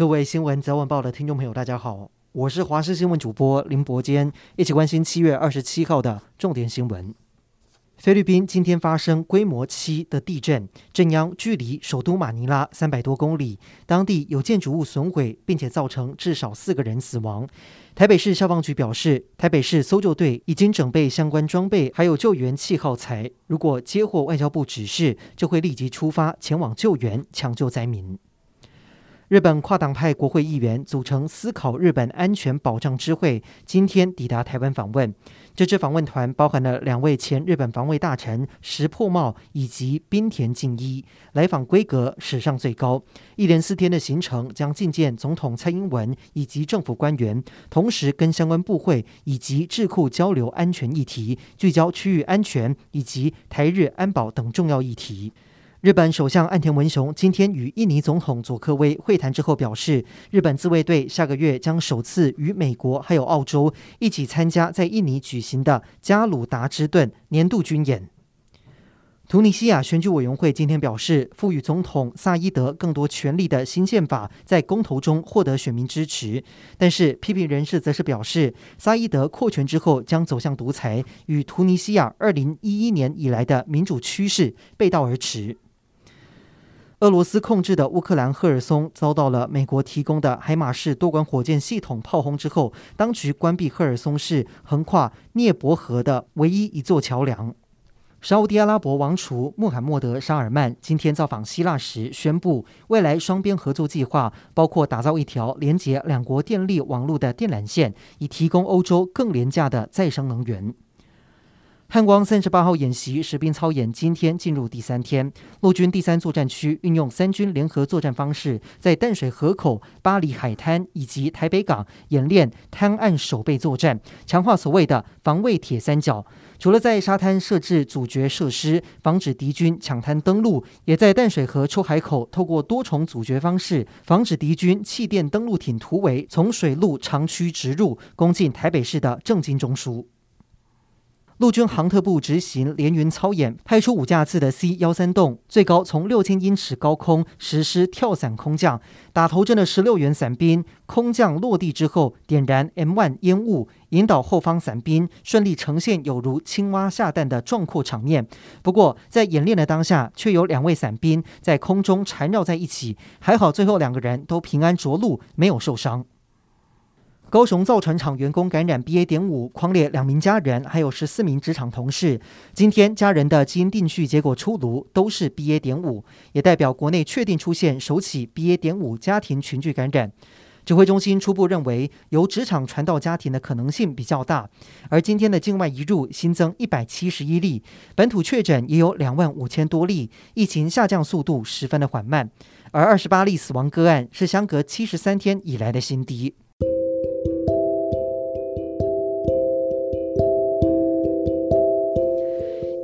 各位新闻早晚报的听众朋友，大家好，我是华视新闻主播林伯坚，一起关心七月二十七号的重点新闻。菲律宾今天发生规模七的地震，震央距离首都马尼拉三百多公里，当地有建筑物损毁，并且造成至少四个人死亡。台北市消防局表示，台北市搜救队已经整备相关装备，还有救援器耗材，如果接获外交部指示，就会立即出发前往救援抢救灾民。日本跨党派国会议员组成思考日本安全保障之会，今天抵达台湾访问。这支访问团包含了两位前日本防卫大臣石破茂以及滨田靖一，来访规格史上最高。一连四天的行程将觐见总统蔡英文以及政府官员，同时跟相关部会以及智库交流安全议题，聚焦区域安全以及台日安保等重要议题。日本首相岸田文雄今天与印尼总统佐科威会谈之后表示，日本自卫队下个月将首次与美国还有澳洲一起参加在印尼举行的加鲁达之顿年度军演。突尼西亚选举委员会今天表示，赋予总统萨伊德更多权力的新宪法在公投中获得选民支持，但是批评人士则是表示，萨伊德扩权之后将走向独裁，与突尼西亚二零一一年以来的民主趋势背道而驰。俄罗斯控制的乌克兰赫尔松遭到了美国提供的海马士多管火箭系统炮轰之后，当局关闭赫尔松市横跨涅伯河的唯一一座桥梁。沙乌地阿拉伯王储穆罕默德沙尔曼今天造访希腊时宣布，未来双边合作计划包括打造一条连接两国电力网络的电缆线，以提供欧洲更廉价的再生能源。汉光三十八号演习实兵操演今天进入第三天，陆军第三作战区运用三军联合作战方式，在淡水河口、巴黎海滩以及台北港演练滩岸守备作战，强化所谓的防卫铁三角。除了在沙滩设置阻绝设施，防止敌军抢滩登陆，也在淡水河出海口透过多重阻绝方式，防止敌军气垫登陆艇突围从水路长驱直入，攻进台北市的政经中枢。陆军航特部执行联云操演，派出五架次的 C 幺三洞，最高从六千英尺高空实施跳伞空降，打头阵的十六员伞兵空降落地之后，点燃 M1 烟雾，引导后方伞兵顺利呈现有如青蛙下蛋的壮阔场面。不过，在演练的当下，却有两位伞兵在空中缠绕在一起，还好最后两个人都平安着陆，没有受伤。高雄造船厂员工感染 BA. 点五，匡列两名家人，还有十四名职场同事。今天家人的基因定序结果出炉，都是 BA. 点五，也代表国内确定出现首起 BA. 点五家庭群聚感染。指挥中心初步认为，由职场传到家庭的可能性比较大。而今天的境外移入新增一百七十一例，本土确诊也有两万五千多例，疫情下降速度十分的缓慢。而二十八例死亡个案是相隔七十三天以来的新低。